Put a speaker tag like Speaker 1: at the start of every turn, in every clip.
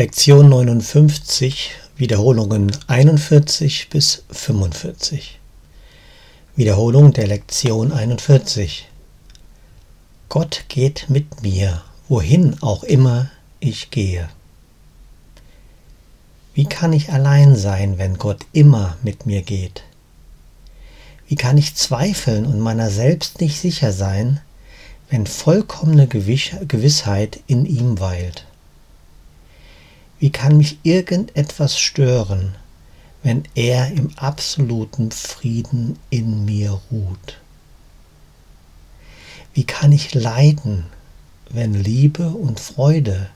Speaker 1: Lektion 59, Wiederholungen 41 bis 45. Wiederholung der Lektion 41. Gott geht mit mir, wohin auch immer ich gehe. Wie kann ich allein sein, wenn Gott immer mit mir geht? Wie kann ich zweifeln und meiner selbst nicht sicher sein, wenn vollkommene Gewissheit in ihm weilt? Wie kann mich irgendetwas stören, wenn er im absoluten Frieden in mir ruht? Wie kann ich leiden, wenn Liebe und Freude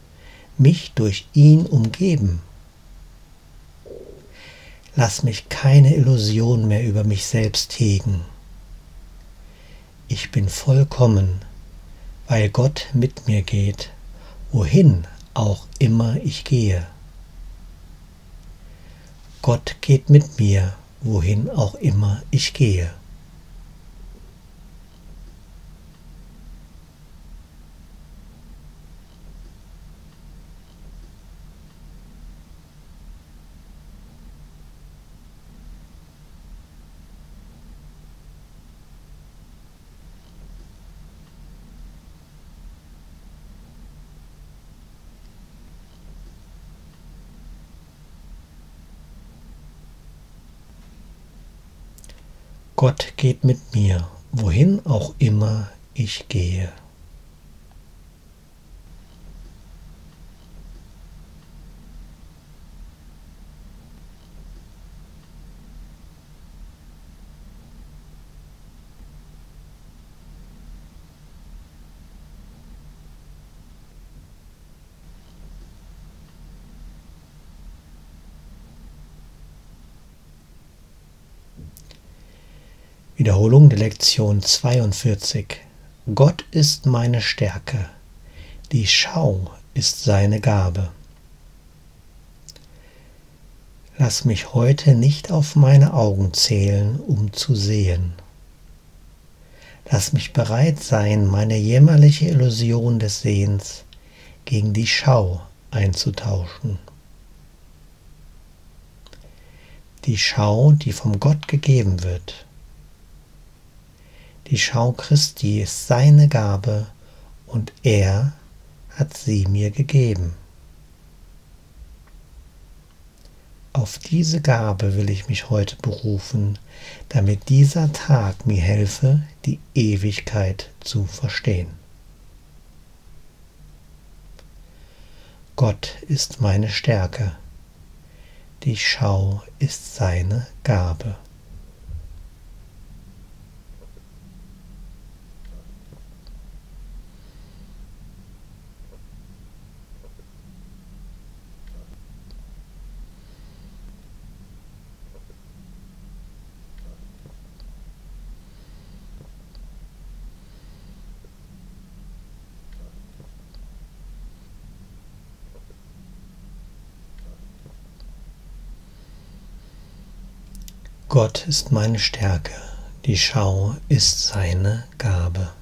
Speaker 1: mich durch ihn umgeben? Lass mich keine Illusion mehr über mich selbst hegen. Ich bin vollkommen, weil Gott mit mir geht, wohin auch immer ich gehe. Gott geht mit mir, wohin auch immer ich gehe. Gott geht mit mir, wohin auch immer ich gehe. Wiederholung der Lektion 42. Gott ist meine Stärke, die Schau ist seine Gabe. Lass mich heute nicht auf meine Augen zählen, um zu sehen. Lass mich bereit sein, meine jämmerliche Illusion des Sehens gegen die Schau einzutauschen. Die Schau, die vom Gott gegeben wird, die Schau Christi ist seine Gabe und er hat sie mir gegeben. Auf diese Gabe will ich mich heute berufen, damit dieser Tag mir helfe, die Ewigkeit zu verstehen. Gott ist meine Stärke, die Schau ist seine Gabe. Gott ist meine Stärke, die Schau ist seine Gabe.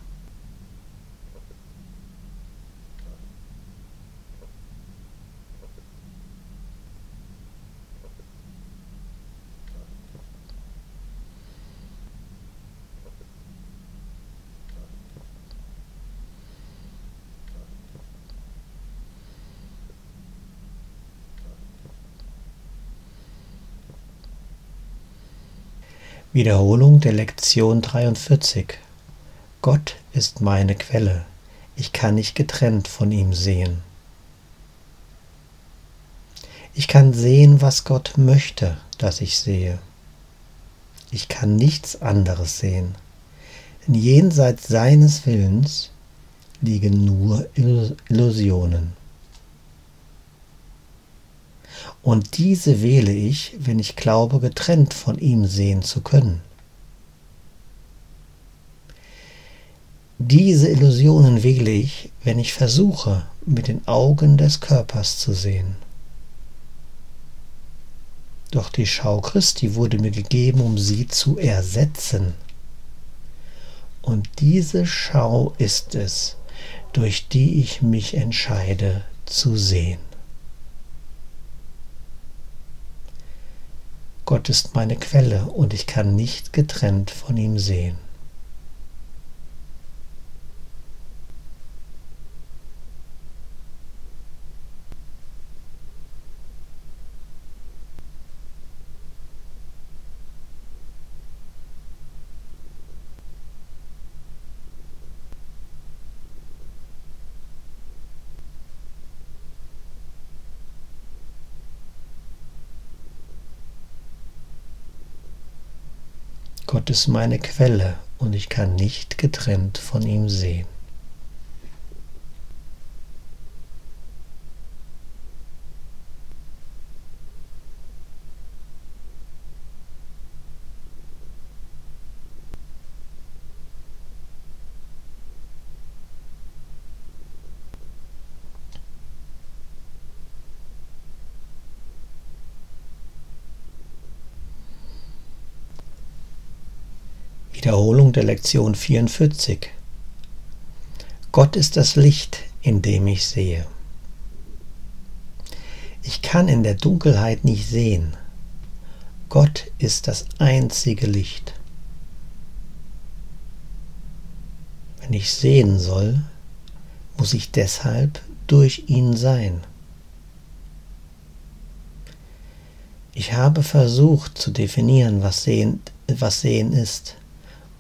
Speaker 1: Wiederholung der Lektion 43. Gott ist meine Quelle. Ich kann nicht getrennt von ihm sehen. Ich kann sehen, was Gott möchte, dass ich sehe. Ich kann nichts anderes sehen. Denn jenseits seines Willens liegen nur Illusionen. Und diese wähle ich, wenn ich glaube, getrennt von ihm sehen zu können. Diese Illusionen wähle ich, wenn ich versuche, mit den Augen des Körpers zu sehen. Doch die Schau Christi wurde mir gegeben, um sie zu ersetzen. Und diese Schau ist es, durch die ich mich entscheide zu sehen. Gott ist meine Quelle und ich kann nicht getrennt von ihm sehen. Gott ist meine Quelle und ich kann nicht getrennt von ihm sehen. Wiederholung der Lektion 44. Gott ist das Licht, in dem ich sehe. Ich kann in der Dunkelheit nicht sehen. Gott ist das einzige Licht. Wenn ich sehen soll, muss ich deshalb durch ihn sein. Ich habe versucht zu definieren, was Sehen, was Sehen ist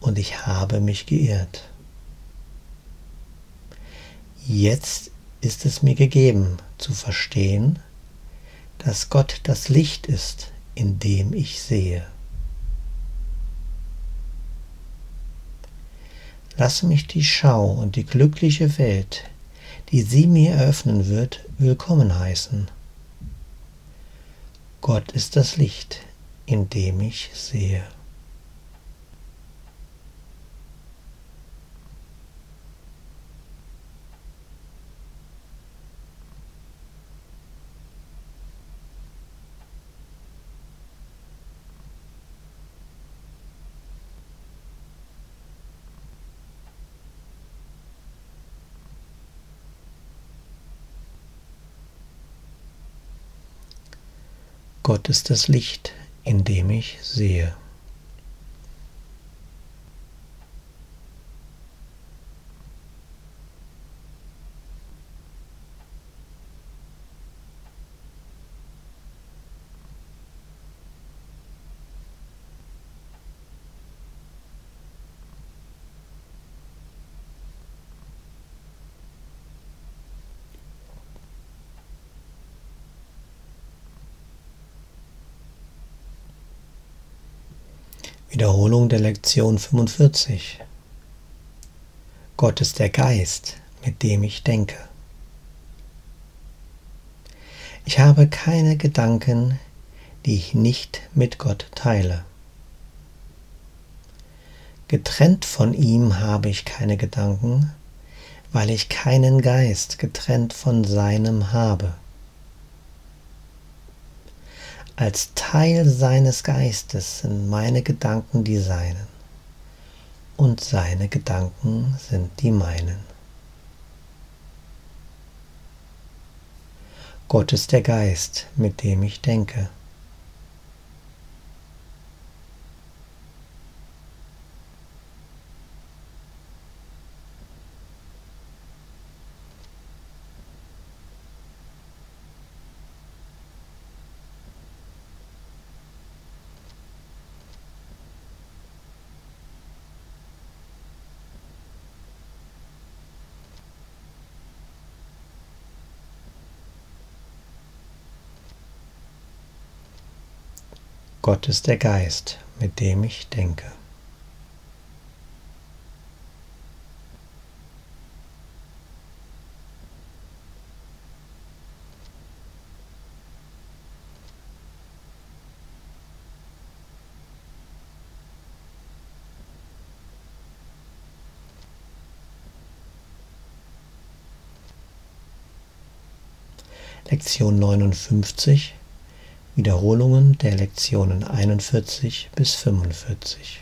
Speaker 1: und ich habe mich geirrt. Jetzt ist es mir gegeben zu verstehen, dass Gott das Licht ist, in dem ich sehe. Lass mich die Schau und die glückliche Welt, die sie mir eröffnen wird, willkommen heißen. Gott ist das Licht, in dem ich sehe. Gott ist das Licht, in dem ich sehe. Wiederholung der Lektion 45. Gott ist der Geist, mit dem ich denke. Ich habe keine Gedanken, die ich nicht mit Gott teile. Getrennt von ihm habe ich keine Gedanken, weil ich keinen Geist getrennt von seinem habe. Als Teil seines Geistes sind meine Gedanken die seinen und seine Gedanken sind die meinen. Gott ist der Geist, mit dem ich denke. Gott ist der Geist, mit dem ich denke. Lektion 59 Wiederholungen der Lektionen 41 bis 45.